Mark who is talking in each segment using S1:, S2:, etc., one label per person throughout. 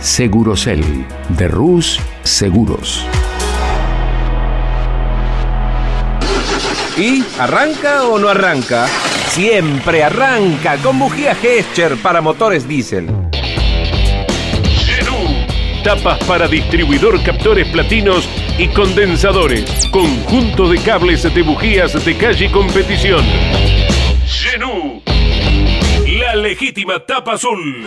S1: Segurocel de Rus Seguros.
S2: ¿Y arranca o no arranca? Siempre arranca con bujía Gescher para motores diésel.
S3: Genú. Tapas para distribuidor, captores platinos y condensadores. Conjunto de cables de bujías de calle y competición. Genú. La legítima tapa azul.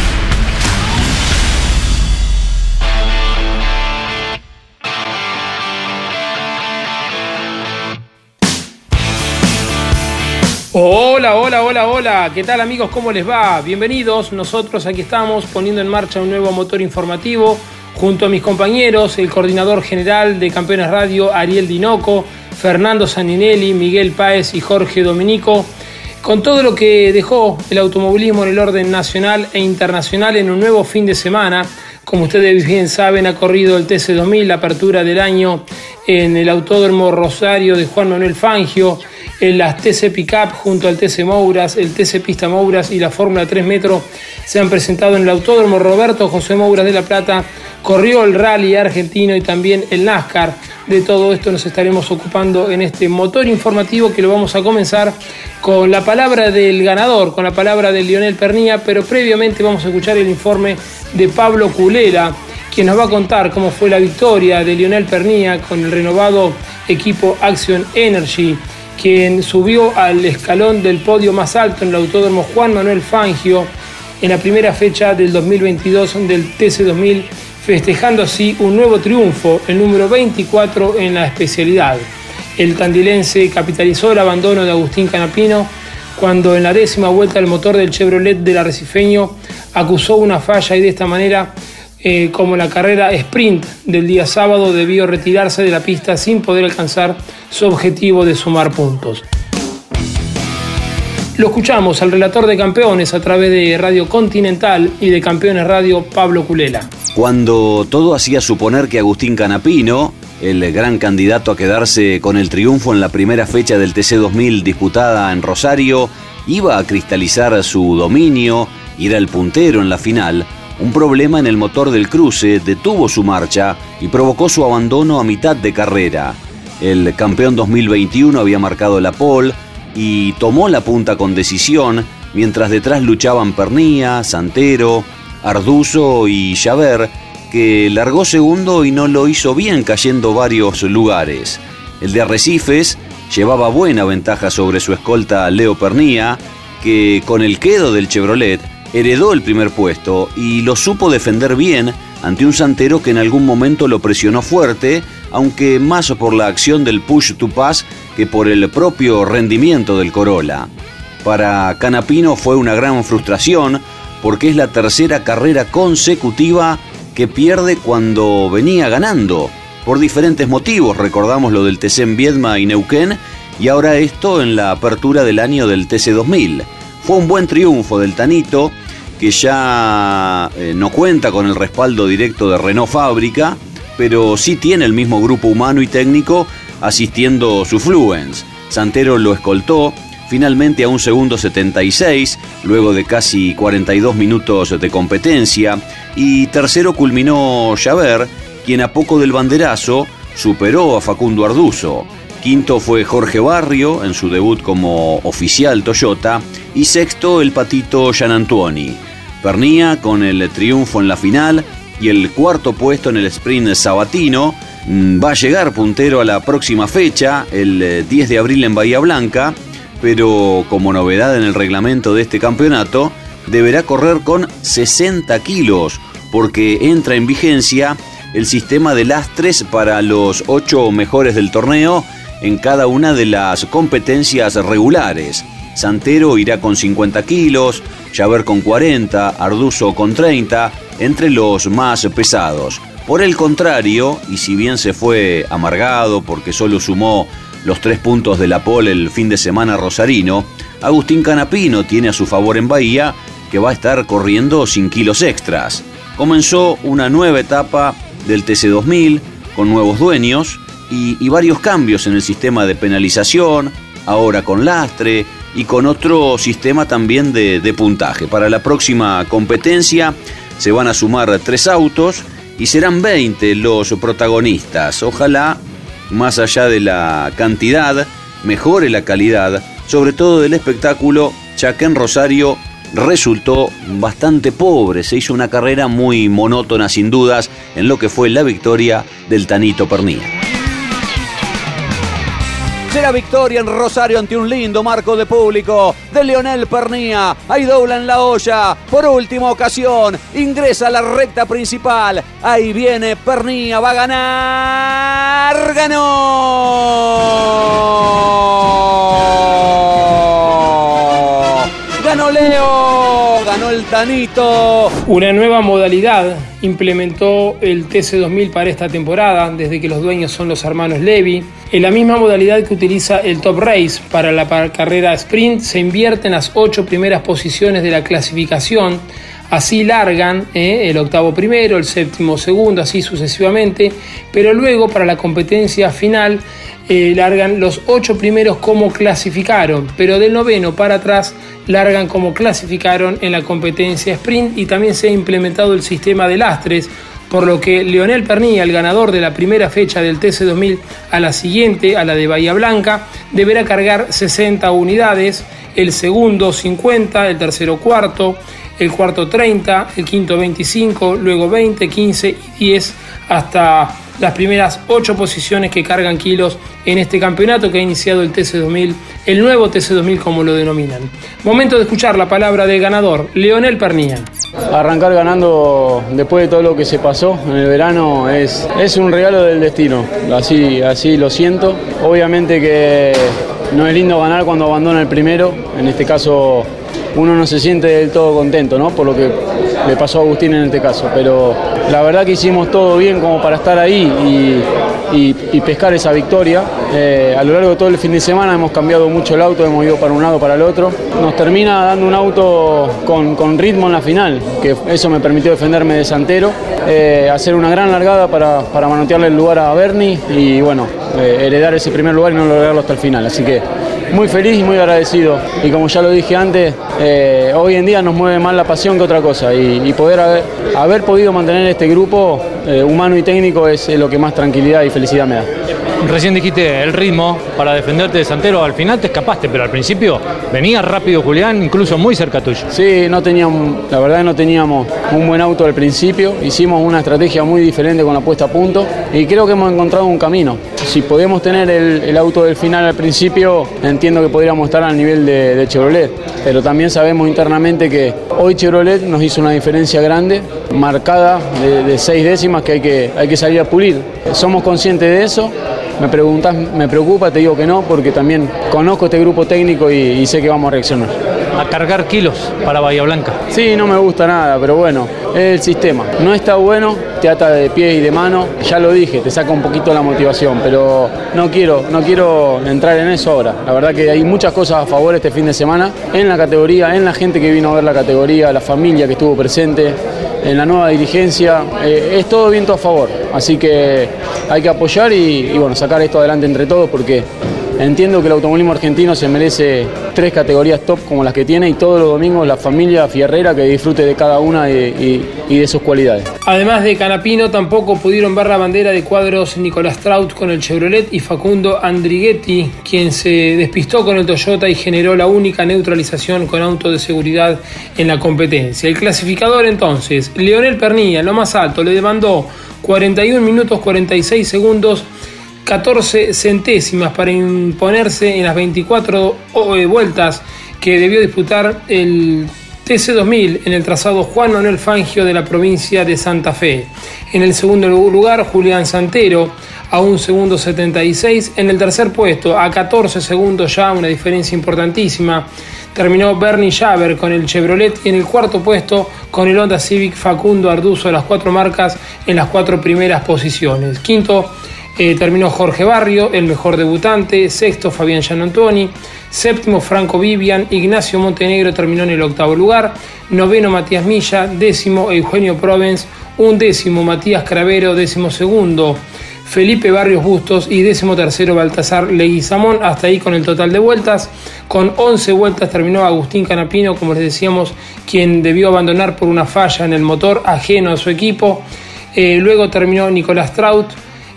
S4: Hola, hola, hola, hola. ¿Qué tal amigos? ¿Cómo les va? Bienvenidos. Nosotros aquí estamos poniendo en marcha un nuevo motor informativo junto a mis compañeros, el coordinador general de Campeones Radio, Ariel Dinoco, Fernando Saninelli, Miguel Páez y Jorge Dominico, con todo lo que dejó el automovilismo en el orden nacional e internacional en un nuevo fin de semana. Como ustedes bien saben, ha corrido el TC2000, la apertura del año en el Autódromo Rosario de Juan Manuel Fangio, en las TC Pickup junto al TC Mouras, el TC Pista Mouras y la Fórmula 3 Metro se han presentado en el Autódromo Roberto José Mouras de La Plata. Corrió el rally argentino y también el NASCAR. De todo esto nos estaremos ocupando en este motor informativo que lo vamos a comenzar con la palabra del ganador, con la palabra de Lionel Pernía, pero previamente vamos a escuchar el informe de Pablo Culera, quien nos va a contar cómo fue la victoria de Lionel Pernía con el renovado equipo Action Energy quien subió al escalón del podio más alto en el Autódromo Juan Manuel Fangio en la primera fecha del 2022 del TC2000, festejando así un nuevo triunfo, el número 24 en la especialidad. El tandilense capitalizó el abandono de Agustín Canapino cuando en la décima vuelta el motor del Chevrolet del arrecifeño acusó una falla y de esta manera eh, como la carrera sprint del día sábado debió retirarse de la pista sin poder alcanzar su objetivo de sumar puntos. Lo escuchamos al relator de campeones a través de Radio Continental y de Campeones Radio Pablo Culela.
S5: Cuando todo hacía suponer que Agustín Canapino, el gran candidato a quedarse con el triunfo en la primera fecha del TC2000 disputada en Rosario, iba a cristalizar su dominio, ir al puntero en la final, un problema en el motor del cruce detuvo su marcha y provocó su abandono a mitad de carrera. El campeón 2021 había marcado la pole y tomó la punta con decisión, mientras detrás luchaban Pernía, Santero, Arduzo y Javert, que largó segundo y no lo hizo bien cayendo varios lugares. El de Arrecifes llevaba buena ventaja sobre su escolta Leo Pernía, que con el quedo del Chevrolet heredó el primer puesto y lo supo defender bien ante un Santero que en algún momento lo presionó fuerte, aunque más por la acción del push to pass que por el propio rendimiento del Corolla. Para Canapino fue una gran frustración porque es la tercera carrera consecutiva que pierde cuando venía ganando, por diferentes motivos, recordamos lo del TC en Viedma y Neuquén, y ahora esto en la apertura del año del TC 2000. Fue un buen triunfo del Tanito, que ya eh, no cuenta con el respaldo directo de Renault Fábrica, pero sí tiene el mismo grupo humano y técnico asistiendo su Fluence. Santero lo escoltó finalmente a un segundo 76, luego de casi 42 minutos de competencia, y tercero culminó Javert, quien a poco del banderazo superó a Facundo Arduzo. Quinto fue Jorge Barrio en su debut como oficial Toyota y sexto el patito Gian Antuoni. Pernía con el triunfo en la final y el cuarto puesto en el sprint sabatino mm, va a llegar puntero a la próxima fecha, el 10 eh, de abril en Bahía Blanca, pero como novedad en el reglamento de este campeonato, deberá correr con 60 kilos, porque entra en vigencia el sistema de lastres para los ocho mejores del torneo en cada una de las competencias regulares. Santero irá con 50 kilos, Javer con 40, Arduzo con 30, entre los más pesados. Por el contrario, y si bien se fue amargado porque solo sumó los tres puntos de la pole el fin de semana rosarino, Agustín Canapino tiene a su favor en Bahía que va a estar corriendo sin kilos extras. Comenzó una nueva etapa del TC2000 con nuevos dueños y, varios cambios en el sistema de penalización, ahora con lastre y con otro sistema también de, de puntaje. Para la próxima competencia se van a sumar tres autos y serán 20 los protagonistas. Ojalá, más allá de la cantidad, mejore la calidad, sobre todo del espectáculo, en Rosario resultó bastante pobre. Se hizo una carrera muy monótona sin dudas en lo que fue la victoria del Tanito Pernilla.
S6: Será victoria en Rosario ante un lindo marco de público de Leonel Pernía. Ahí en la olla. Por última ocasión, ingresa a la recta principal. Ahí viene Pernía, va a ganar. ¡Ganó! ¡Ganó Leo! ¡Ganó el Tanito!
S4: Una nueva modalidad implementó el TC2000 para esta temporada, desde que los dueños son los hermanos Levy. En la misma modalidad que utiliza el Top Race para la carrera sprint, se invierten las ocho primeras posiciones de la clasificación. Así largan eh, el octavo primero, el séptimo segundo, así sucesivamente. Pero luego para la competencia final eh, largan los ocho primeros como clasificaron, pero del noveno para atrás largan como clasificaron en la competencia sprint y también se ha implementado el sistema de lastres, por lo que Leonel Pernilla, el ganador de la primera fecha del TC2000 a la siguiente, a la de Bahía Blanca, deberá cargar 60 unidades, el segundo 50, el tercero cuarto, el cuarto 30, el quinto 25, luego 20, 15 y 10 hasta las primeras ocho posiciones que cargan kilos en este campeonato que ha iniciado el TC2000, el nuevo TC2000 como lo denominan. Momento de escuchar la palabra del ganador, Leonel Pernilla.
S7: Arrancar ganando después de todo lo que se pasó en el verano es, es un regalo del destino, así, así lo siento. Obviamente que no es lindo ganar cuando abandona el primero, en este caso uno no se siente del todo contento, ¿no? Por lo que le pasó a Agustín en este caso. Pero la verdad que hicimos todo bien como para estar ahí y, pescar esa victoria. Eh, a lo largo de todo el fin de semana hemos cambiado mucho el auto, hemos ido para un lado, para el otro. Nos termina dando un auto con, ritmo en la final, que eso me permitió defenderme de Santero, eh, hacer una gran largada para, manotearle el lugar a Bernie y bueno, eh, heredar ese primer lugar y no lograrlo hasta el final. Así que muy feliz y muy agradecido. Y como ya lo dije antes, hoy en día nos mueve más la pasión que otra cosa. Y, poder haber, podido mantener este grupo humano y técnico es lo que más tranquilidad y felicidad me da.
S8: Recién dijiste el ritmo para defenderte de Santero. Al final te escapaste, pero al principio venía rápido Julián, incluso muy cerca tuyo.
S7: Sí, no teníamos, la verdad no teníamos un buen auto al principio. Hicimos una estrategia muy diferente con la puesta a punto y creo que hemos encontrado un camino. Si podemos tener el, auto del final al principio, entiendo que podríamos estar al nivel de, Chevrolet. Pero también sabemos internamente que hoy Chevrolet nos hizo una diferencia grande, marcada de, seis décimas que hay, que hay que salir a pulir. Somos conscientes de eso me preguntas, me preocupa, te digo que no, porque también conozco este grupo técnico y, sé que vamos a reaccionar.
S8: A cargar kilos para Bahía Blanca.
S7: Sí, no me gusta nada, pero bueno, es el sistema. No está bueno, te ata de pie y de mano, ya lo dije, te saca un poquito la motivación, pero no quiero, no quiero entrar en eso ahora. La verdad que hay muchas cosas a favor este fin de semana, en la categoría, en la gente que vino a ver la categoría, la familia que estuvo presente en la nueva dirigencia. Eh, es todo viento a favor, así que hay que apoyar y, bueno, sacar esto adelante entre todos porque entiendo que el automovilismo argentino se merece tres categorías top como las que tiene y todos los domingos la familia fierrera que disfrute de cada una y, de sus cualidades.
S4: Además de Canapino, tampoco pudieron ver la bandera de cuadros Nicolás Traut con el Chevrolet y Facundo Andrighetti, quien se despistó con el Toyota y generó la única neutralización con auto de seguridad en la competencia. El clasificador entonces, Leonel Pernilla, lo más alto, le demandó 41 minutos 46 segundos 14 centésimas para imponerse en las 24 eh, vueltas que debió disputar el TC2000 en el trazado Juan Manuel Fangio de la provincia de Santa Fe. En el segundo lugar, Julián Santero a un segundo 76. En el tercer puesto, a 14 segundos ya, una diferencia importantísima. Terminó Bernie Javer con el Chevrolet y en el cuarto puesto con el Honda Civic Facundo Arduzo, las cuatro marcas en las cuatro primeras posiciones. Quinto eh, terminó Jorge Barrio, el mejor debutante. Sexto, Fabián Gianantoni. Séptimo, Franco Vivian. Ignacio Montenegro terminó en el octavo lugar. Noveno, Matías Milla. Décimo, Eugenio Provence. Un décimo, Matías Cravero. Décimo segundo, Felipe Barrios Bustos. Y décimo tercero, Baltasar Leguizamón. Hasta ahí con el total de vueltas. Con 11 vueltas terminó Agustín Canapino, como les decíamos, quien debió abandonar por una falla en el motor ajeno a su equipo. Eh, luego terminó Nicolás Traut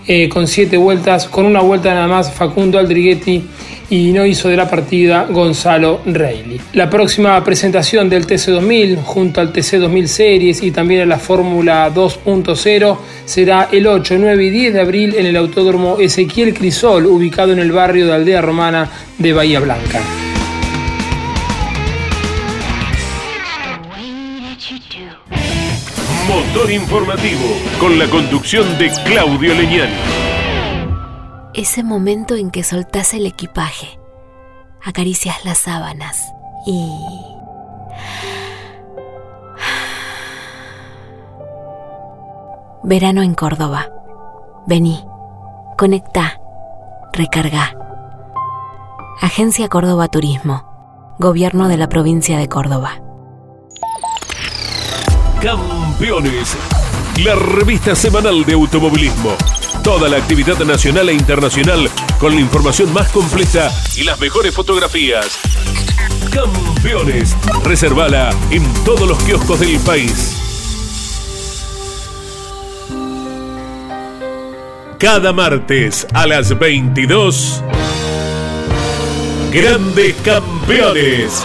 S4: eh, con siete vueltas, con una vuelta nada más Facundo Aldriguetti y no hizo de la partida Gonzalo Reilly. La próxima presentación del TC2000 junto al TC2000 Series y también a la Fórmula 2.0 será el 8, 9 y 10 de abril en el Autódromo Ezequiel Crisol, ubicado en el barrio de Aldea Romana de Bahía Blanca.
S3: Motor Informativo, con la conducción de Claudio Leñani.
S9: Ese momento en que soltás el equipaje, acaricias las sábanas y... Verano en Córdoba. Vení, conecta, recarga. Agencia Córdoba Turismo, Gobierno de la provincia de Córdoba.
S3: Campeones, la revista semanal de automovilismo. Toda la actividad nacional e internacional con la información más completa y las mejores fotografías. Campeones, reservala en todos los kioscos del país. Cada martes a las 22. Grandes campeones.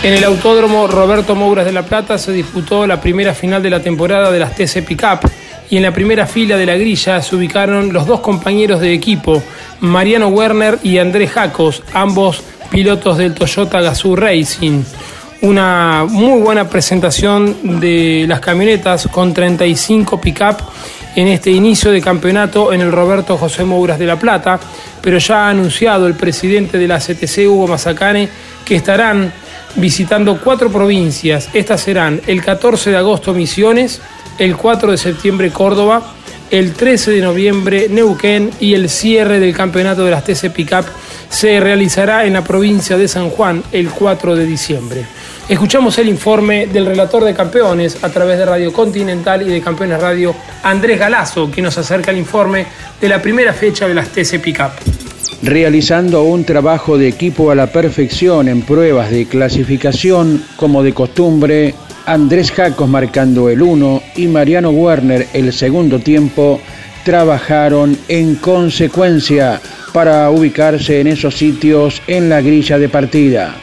S4: En el Autódromo Roberto Mouras de La Plata se disputó la primera final de la temporada de las TC Pickup y en la primera fila de la grilla se ubicaron los dos compañeros de equipo, Mariano Werner y Andrés Jacos, ambos pilotos del Toyota Gazoo Racing. Una muy buena presentación de las camionetas con 35 pickup en este inicio de campeonato en el Roberto José Mouras de La Plata, pero ya ha anunciado el presidente de la CTC, Hugo Mazacane, que estarán visitando cuatro provincias. Estas serán el 14 de agosto Misiones, el 4 de septiembre Córdoba, el 13 de noviembre Neuquén y el cierre del campeonato de las TC Pickup se realizará en la provincia de San Juan el 4 de diciembre. Escuchamos el informe del relator de campeones a través de Radio Continental y de Campeones Radio, Andrés Galazo, que nos acerca el informe de la primera fecha de las TC Pickup
S10: realizando un trabajo de equipo a la perfección en pruebas de clasificación como de costumbre, Andrés Jacos marcando el 1 y Mariano Werner el segundo tiempo trabajaron en consecuencia para ubicarse en esos sitios en la grilla de partida.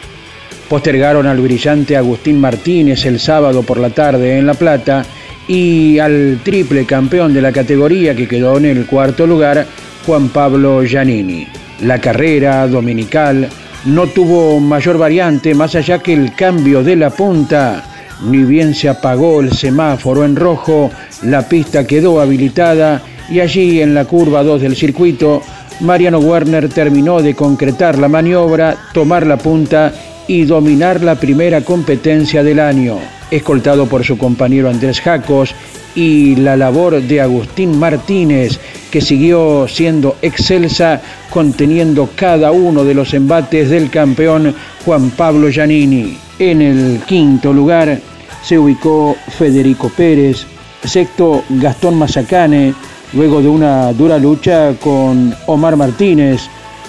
S10: Postergaron al brillante Agustín Martínez el sábado por la tarde en La Plata y al triple campeón de la categoría que quedó en el cuarto lugar, Juan Pablo Giannini. La carrera dominical no tuvo mayor variante más allá que el cambio de la punta Ni bien se apagó el semáforo en rojo, la pista quedó habilitada y allí en la curva 2 del circuito, Mariano Werner terminó de concretar la maniobra, tomar la punta y dominar la primera competencia del año. Escoltado por su compañero Andrés Jacos y la labor de Agustín Martínez, que siguió siendo excelsa conteniendo cada uno de los embates del campeón Juan Pablo Giannini. En el quinto lugar se ubicó Federico Pérez, sexto Gastón Mazacane, luego de una dura lucha con Omar Martínez,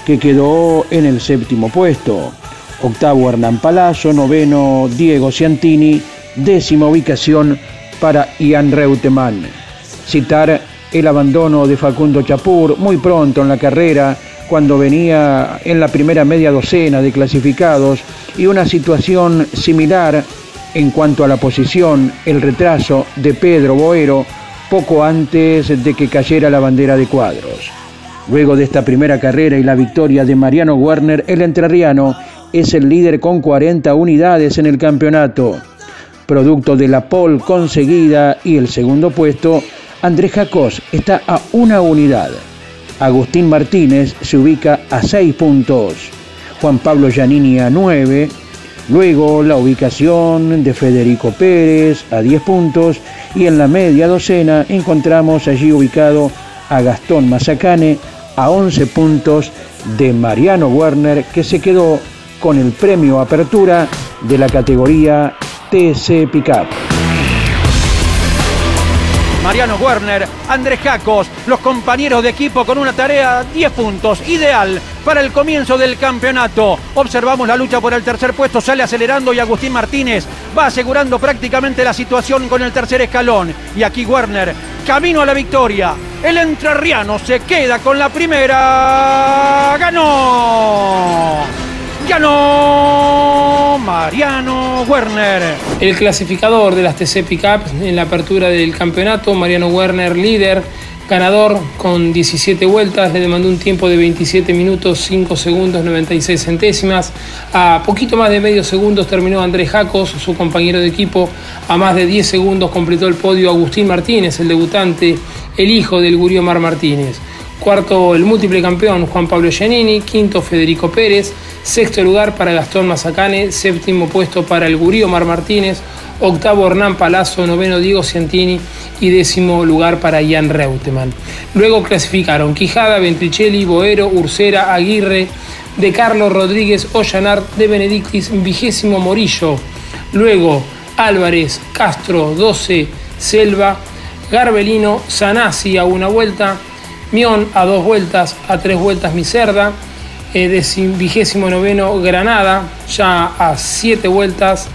S10: que quedó en el séptimo puesto. Octavo Hernán Palazzo, noveno Diego Ciantini, décima ubicación para Ian Reutemann. Citar el abandono de Facundo Chapur muy pronto en la carrera, cuando venía en la primera media docena de clasificados, y una situación similar en cuanto a la posición, el retraso de Pedro Boero poco antes de que cayera la bandera de cuadros. Luego de esta primera carrera y la victoria de Mariano Werner, el entrerriano es el líder con 40 unidades en el campeonato producto de la pole conseguida y el segundo puesto, Andrés Jacos está a una unidad. Agustín Martínez se ubica a seis puntos. Juan Pablo Giannini a nueve. Luego la ubicación de Federico Pérez a 10 puntos y en la media docena encontramos allí ubicado a Gastón Mazacane a 11 puntos de Mariano Werner que se quedó con el premio Apertura de la categoría TC Pickup.
S6: Mariano Werner, Andrés Jacos, los compañeros de equipo con una tarea 10 puntos, ideal para el comienzo del campeonato. Observamos la lucha por el tercer puesto, sale acelerando y Agustín Martínez va asegurando prácticamente la situación con el tercer escalón. Y aquí Werner, camino a la victoria. El entrerriano se queda con la primera. ¡Ganó! Mariano Werner.
S4: El clasificador de las TC Pickup en la apertura del campeonato, Mariano Werner líder, ganador con 17 vueltas, le demandó un tiempo de 27 minutos 5 segundos 96 centésimas. A poquito más de medio segundos terminó Andrés Jacos, su compañero de equipo. A más de 10 segundos completó el podio Agustín Martínez, el debutante, el hijo del Gurio Mar Martínez. Cuarto, el múltiple campeón Juan Pablo Giannini. Quinto, Federico Pérez. Sexto lugar para Gastón Mazacane. Séptimo puesto para el Gurío Mar Martínez. Octavo, Hernán Palazzo. Noveno, Diego Ciantini. Y décimo lugar para Ian Reutemann. Luego clasificaron Quijada, Ventricelli, Boero, Ursera, Aguirre, De Carlos Rodríguez, Ollanar, De Benedictis, Vigésimo Morillo. Luego Álvarez, Castro, 12, Selva, Garbelino, Sanasi a una vuelta. A dos vueltas, a tres vueltas Miserda, eh, vigésimo noveno Granada, ya a siete vueltas,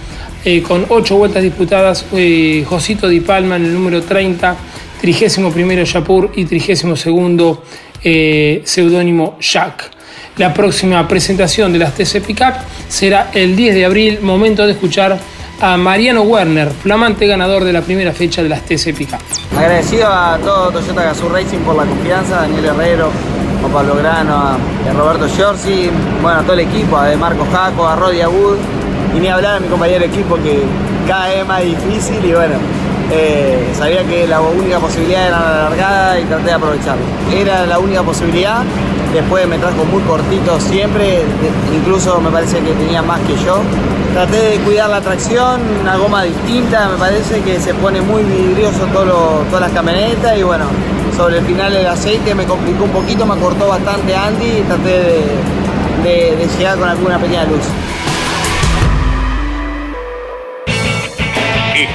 S4: eh, con ocho vueltas disputadas, eh, Josito Di Palma en el número 30, trigésimo primero Yapur y trigésimo segundo eh, seudónimo Jack. La próxima presentación de las TC Pickup será el 10 de abril, momento de escuchar a Mariano Werner, flamante ganador de la primera fecha de las TC.
S11: Agradecido a todo Toyota Gazoo Racing por la confianza, Daniel Herrero, a Pablo Grano, a Roberto Giorgi, bueno, a todo el equipo, a Marcos Jaco, a Rodi Wood, y ni hablar a mi compañero de equipo que cada vez es más difícil y bueno, eh, sabía que la única posibilidad era la largada y traté de aprovecharlo. Era la única posibilidad, después me trajo muy cortito siempre, incluso me parece que tenía más que yo. Traté de cuidar la tracción, una goma distinta, me parece que se pone muy vidrioso todo todas las camionetas y bueno, sobre el final el aceite me complicó un poquito, me cortó bastante Andy y traté de llegar con alguna pequeña luz.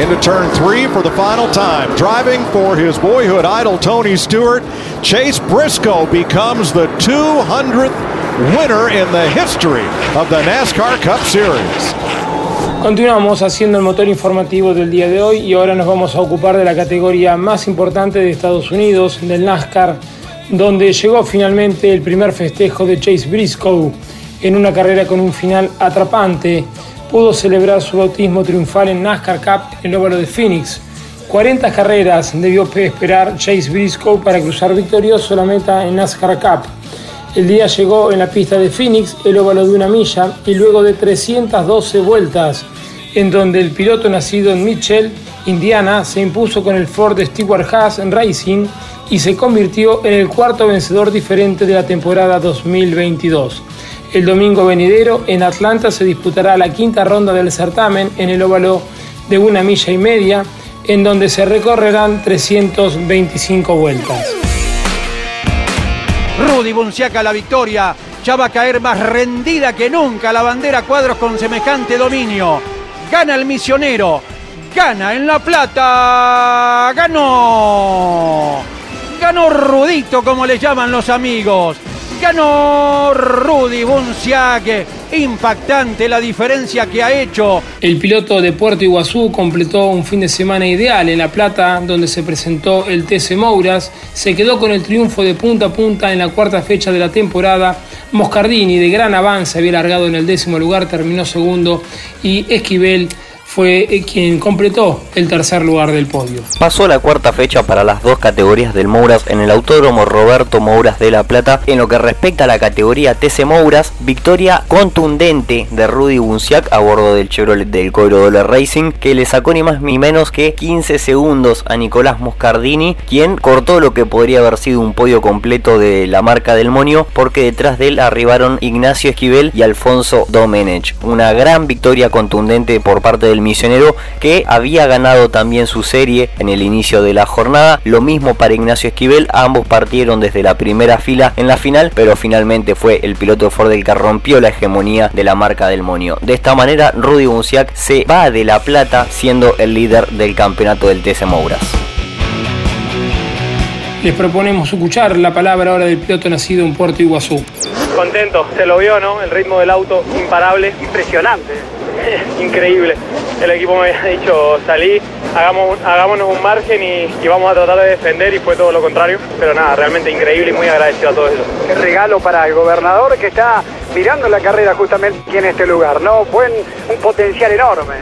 S12: Into turn three for the final time. Driving for his boyhood idol, Tony Stewart, Chase Briscoe becomes the 200th winner in the history of the NASCAR Cup Series.
S4: Continuamos haciendo el motor informativo del día de hoy y ahora nos vamos a ocupar de la categoría más importante de Estados Unidos, del NASCAR, donde llegó finalmente el primer festejo de Chase Briscoe en una carrera con un final atrapante. Pudo celebrar su bautismo triunfal en NASCAR Cup en el óvalo de Phoenix. 40 carreras debió esperar Chase Briscoe para cruzar victorioso la meta en NASCAR Cup. El día llegó en la pista de Phoenix, el óvalo de una milla, y luego de 312 vueltas, en donde el piloto nacido en Mitchell, Indiana, se impuso con el Ford Stewart Haas Racing y se convirtió en el cuarto vencedor diferente de la temporada 2022. El domingo venidero en Atlanta se disputará la quinta ronda del certamen en el óvalo de una milla y media, en donde se recorrerán 325 vueltas.
S13: Rudy Bunciaca la victoria. Ya va a caer más rendida que nunca la bandera cuadros con semejante dominio. Gana el misionero. Gana en La Plata. Ganó. Ganó Rudito como le llaman los amigos. Ganó Rudy Bunciaque. Impactante la diferencia que ha hecho.
S4: El piloto de Puerto Iguazú completó un fin de semana ideal en La Plata, donde se presentó el TC Mouras. Se quedó con el triunfo de punta a punta en la cuarta fecha de la temporada. Moscardini, de gran avance, había largado en el décimo lugar, terminó segundo. Y Esquivel fue eh, quien completó el tercer lugar del podio.
S14: Pasó la cuarta fecha para las dos categorías del Mouras en el Autódromo Roberto Mouras de La Plata. En lo que respecta a la categoría TC Mouras, victoria contundente de Rudy Bunciac a bordo del Chevrolet del Coiro Dollar Racing, que le sacó ni más ni menos que 15 segundos a Nicolás Moscardini, quien cortó lo que podría haber sido un podio completo de la marca del Monio, porque detrás de él arribaron Ignacio Esquivel y Alfonso Domenech. Una gran victoria contundente por parte del misionero que había ganado también su serie en el inicio de la jornada. Lo mismo para Ignacio Esquivel, ambos partieron desde la primera fila en la final, pero finalmente fue el piloto Ford el que rompió la hegemonía de la marca del Monio. De esta manera, Rudy Bunciac se va de la plata siendo el líder del campeonato del TC Mouras.
S4: Les proponemos escuchar la palabra ahora del piloto nacido en Puerto Iguazú.
S15: Contento, se lo vio, ¿no? El ritmo del auto imparable.
S16: Impresionante.
S15: Increíble. El equipo me había dicho, salí, hagamos, hagámonos un margen y, vamos a tratar de defender y fue todo lo contrario. Pero nada, realmente increíble y muy agradecido a todos ellos.
S16: Qué regalo para el gobernador que está mirando la carrera justamente aquí en este lugar, ¿no? Buen, un potencial enorme.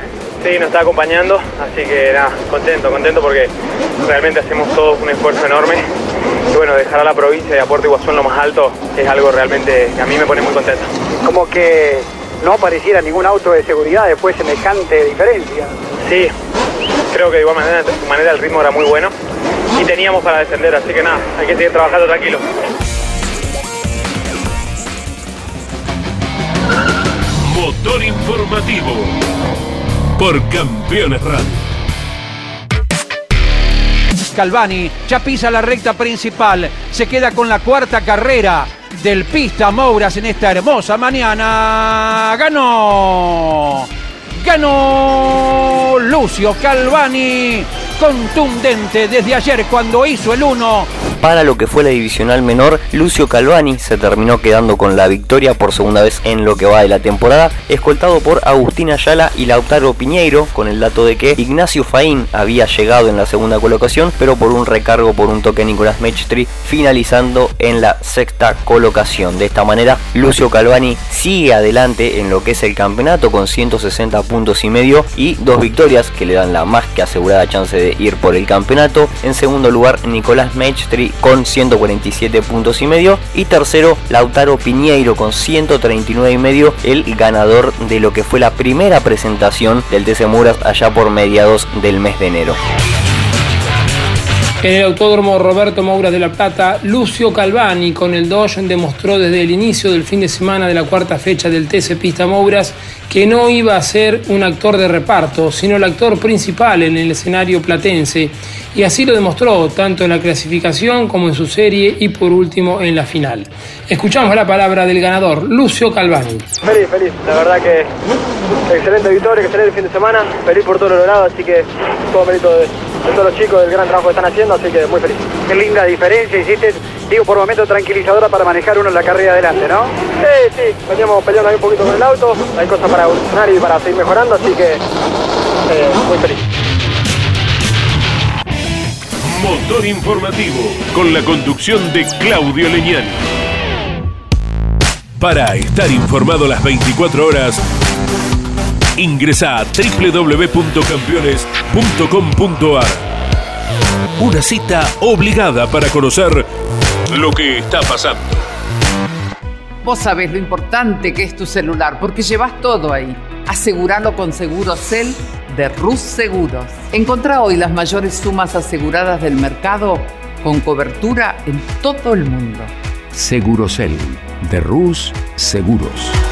S15: Sí, nos está acompañando, así que nada, contento, contento porque realmente hacemos todos un esfuerzo enorme. Y bueno, dejar a la provincia de a Puerto Iguazú en lo más alto es algo realmente que a mí me pone muy contento.
S16: Como que no apareciera ningún auto de seguridad después semejante diferencia.
S15: Sí, creo que de igual manera, de manera el ritmo era muy bueno y teníamos para defender, así que nada, hay que seguir trabajando tranquilo.
S3: Motor informativo por Campeones Radio.
S13: Calvani ya pisa la recta principal, se queda con la cuarta carrera del Pista Mouras en esta hermosa mañana. Ganó, ganó Lucio Calvani, contundente desde ayer cuando hizo el 1
S14: Para lo que fue la divisional menor, Lucio Calvani se terminó quedando con la victoria por segunda vez en lo que va de la temporada, escoltado por Agustín Ayala y Lautaro Piñeiro, con el dato de que Ignacio Faín había llegado en la segunda colocación, pero por un recargo por un toque Nicolás Mechstri, finalizando en la sexta colocación. De esta manera, Lucio Calvani sigue adelante en lo que es el campeonato con 160 puntos y medio y dos victorias que le dan la más que asegurada chance de ir por el campeonato. En segundo lugar, Nicolás Mechstri con 147 puntos y medio y tercero, Lautaro Piñeiro con 139 y medio, el ganador de lo que fue la primera presentación del TC Muras allá por mediados del mes de enero.
S4: En el Autódromo Roberto Moura de La Plata, Lucio Calvani con el Dodge demostró desde el inicio del fin de semana de la cuarta fecha del TC Pista Mouras que no iba a ser un actor de reparto, sino el actor principal en el escenario platense. Y así lo demostró, tanto en la clasificación como en su serie y por último en la final. Escuchamos la palabra del ganador, Lucio Calvani.
S15: Feliz, feliz. La verdad que excelente victoria, excelente fin de semana. Feliz por todo lo logrado, así que todo mérito de, todos los chicos, del gran trabajo que están haciendo, así que muy feliz.
S16: Qué linda diferencia hiciste, digo, por momentos tranquilizadora para manejar uno en la carrera adelante, ¿no?
S15: Sí, sí, veníamos peleando ahí un poquito con el auto, hay cosas para evolucionar y para seguir mejorando, así que eh, muy feliz.
S3: Motor informativo con la conducción de Claudio Leñán. Para estar informado las 24 horas, ingresa a www.campeones.com.ar. Una cita obligada para conocer lo que está pasando.
S17: Vos sabés lo importante que es tu celular, porque llevas todo ahí. Aseguralo con Seguro Cel de Rus Seguros. Encontrá hoy las mayores sumas aseguradas del mercado con cobertura en todo el mundo.
S1: Segurosel de Rus Seguros.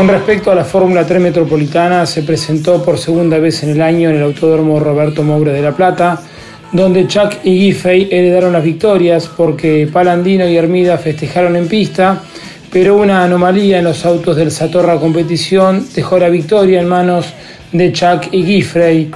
S4: Con respecto a la Fórmula 3 Metropolitana, se presentó por segunda vez en el año en el Autódromo Roberto Moura de La Plata, donde Chuck y Giffey heredaron las victorias porque Palandino y Hermida festejaron en pista, pero una anomalía en los autos del Satorra Competición dejó la victoria en manos de Chuck y Giffey.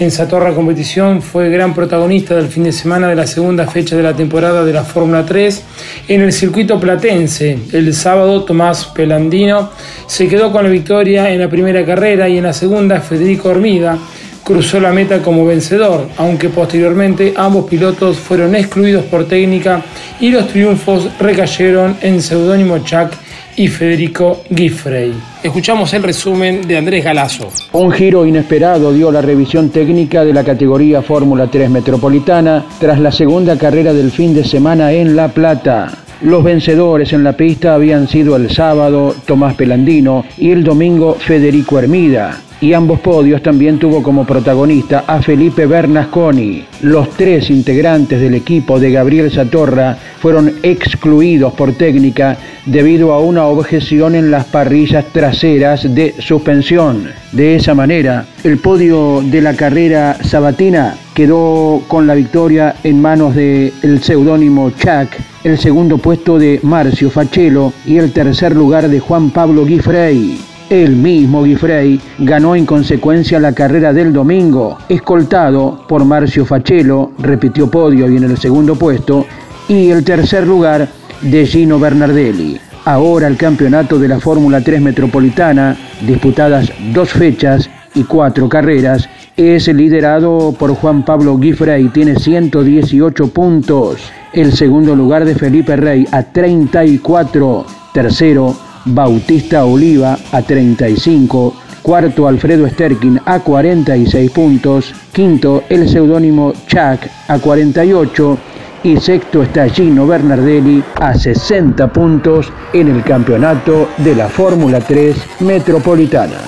S4: En Satorra Competición fue gran protagonista del fin de semana de la segunda fecha de la temporada de la Fórmula 3 en el circuito platense. El sábado Tomás Pelandino se quedó con la victoria en la primera carrera y en la segunda Federico Hormida cruzó la meta como vencedor, aunque posteriormente ambos pilotos fueron excluidos por técnica y los triunfos recayeron en seudónimo Chuck y Federico Giffrey. Escuchamos el resumen de Andrés Galazo.
S10: Un giro inesperado dio la revisión técnica de la categoría Fórmula 3 Metropolitana tras la segunda carrera del fin de semana en La Plata. Los vencedores en la pista habían sido el sábado Tomás Pelandino y el domingo Federico Hermida. Y ambos podios también tuvo como protagonista a Felipe Bernasconi. Los tres integrantes del equipo de Gabriel Satorra fueron excluidos por técnica debido a una objeción en las parrillas traseras de suspensión. De esa manera, el podio de la carrera sabatina quedó con la victoria en manos del el seudónimo Chuck, el segundo puesto de Marcio Fachelo y el tercer lugar de Juan Pablo Guifrey. El mismo Guifrey ganó en consecuencia la carrera del domingo, escoltado por Marcio Fachelo, repitió podio y en el segundo puesto, y el tercer lugar de Gino Bernardelli. Ahora el campeonato de la Fórmula 3 Metropolitana, disputadas dos fechas y cuatro carreras, es liderado por Juan Pablo Guifrey, tiene 118 puntos. El segundo lugar de Felipe Rey a 34. Tercero, Bautista Oliva a 35. Cuarto, Alfredo Sterkin a 46 puntos. Quinto, el seudónimo Chuck a 48. Y sexto está Gino Bernardelli a 60 puntos en el campeonato de la Fórmula 3 Metropolitana.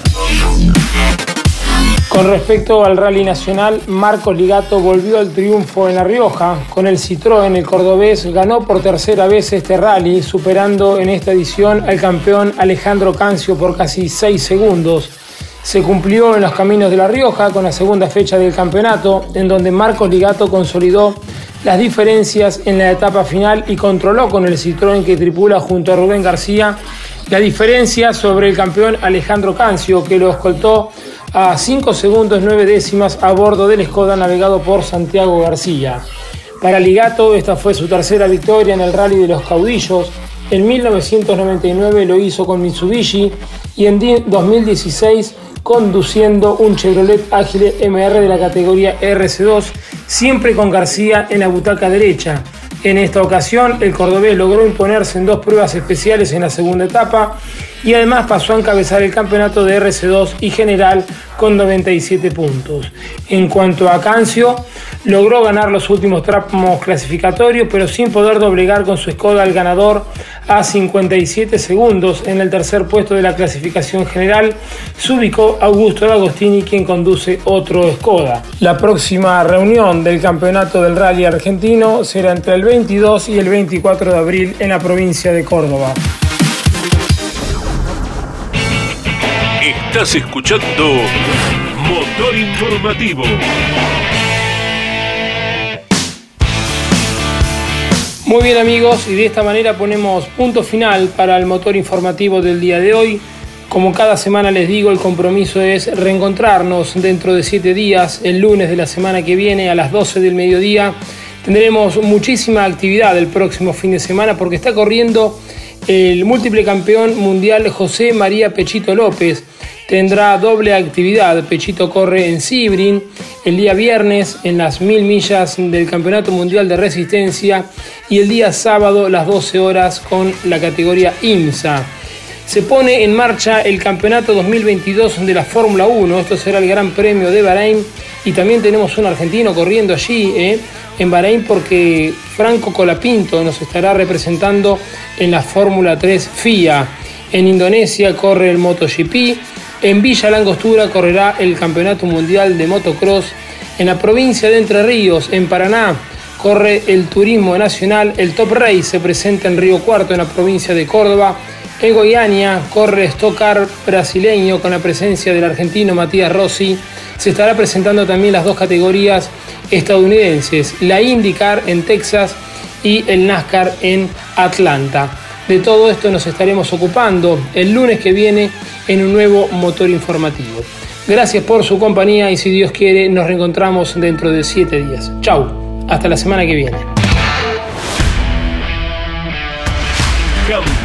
S4: Con respecto al rally nacional, Marcos Ligato volvió al triunfo en La Rioja. Con el Citroën, el cordobés ganó por tercera vez este rally, superando en esta edición al campeón Alejandro Cancio por casi 6 segundos. Se cumplió en los caminos de La Rioja con la segunda fecha del campeonato, en donde Marcos Ligato consolidó las diferencias en la etapa final y controló con el Citroën que tripula junto a Rubén García la diferencia sobre el campeón Alejandro Cancio, que lo escoltó a 5 segundos 9 décimas a bordo del Skoda navegado por Santiago García. Para Ligato, esta fue su tercera victoria en el Rally de los Caudillos. En 1999 lo hizo con Mitsubishi y en 2016 conduciendo un Chevrolet Ágil MR de la categoría RC2, siempre con García en la butaca derecha. En esta ocasión, el cordobés logró imponerse en dos pruebas especiales en la segunda etapa y además pasó a encabezar el campeonato de RC2 y general con 97 puntos. En cuanto a Cancio, logró ganar los últimos tramos clasificatorios, pero sin poder doblegar con su Skoda al ganador a 57 segundos. En el tercer puesto de la clasificación general se ubicó Augusto D'Agostini, quien conduce otro Skoda. La próxima reunión del campeonato del rally argentino será entre el 22 y el 24 de abril en la provincia de Córdoba.
S3: Estás escuchando Motor Informativo.
S4: Muy bien amigos, y de esta manera ponemos punto final para el motor informativo del día de hoy. Como cada semana les digo, el compromiso es reencontrarnos dentro de siete días, el lunes de la semana que viene a las 12 del mediodía. Tendremos muchísima actividad el próximo fin de semana porque está corriendo el múltiple campeón mundial José María Pechito López tendrá doble actividad. Pechito corre en Sibrin el día viernes en las mil millas del Campeonato Mundial de Resistencia y el día sábado las 12 horas con la categoría IMSA. Se pone en marcha el Campeonato 2022 de la Fórmula 1. Esto será el Gran Premio de Bahrein y también tenemos un argentino corriendo allí. ¿eh? en Bahrein porque Franco Colapinto nos estará representando en la Fórmula 3 FIA. En Indonesia corre el MotoGP. En Villa Langostura correrá el Campeonato Mundial de Motocross. En la provincia de Entre Ríos, en Paraná, corre el Turismo Nacional. El Top Race se presenta en Río Cuarto, en la provincia de Córdoba. En Goiânia corre Stock Car brasileño con la presencia del argentino Matías Rossi. Se estará presentando también las dos categorías estadounidenses, la IndyCar en Texas y el NASCAR en Atlanta. De todo esto nos estaremos ocupando el lunes que viene en un nuevo motor informativo. Gracias por su compañía y si Dios quiere nos reencontramos dentro de siete días. Chau, hasta la semana que viene.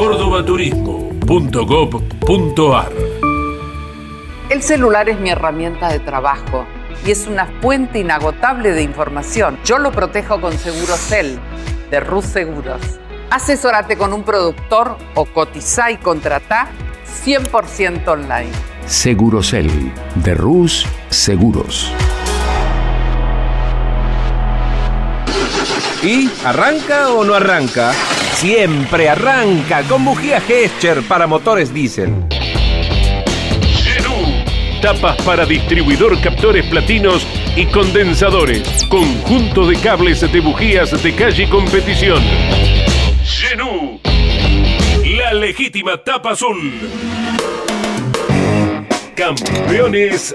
S3: Cordobaturismo.gov.ar
S17: El celular es mi herramienta de trabajo y es una fuente inagotable de información. Yo lo protejo con Segurocel de Rus Seguros. Asesórate con un productor o cotiza y contrata 100% online.
S1: Segurocel de Rus Seguros.
S2: ¿Y arranca o no arranca? Siempre arranca con bujía Gescher para motores diésel.
S3: Tapas para distribuidor captores platinos y condensadores. Conjunto de cables de bujías de calle competición. Genú. La legítima tapa azul. Campeones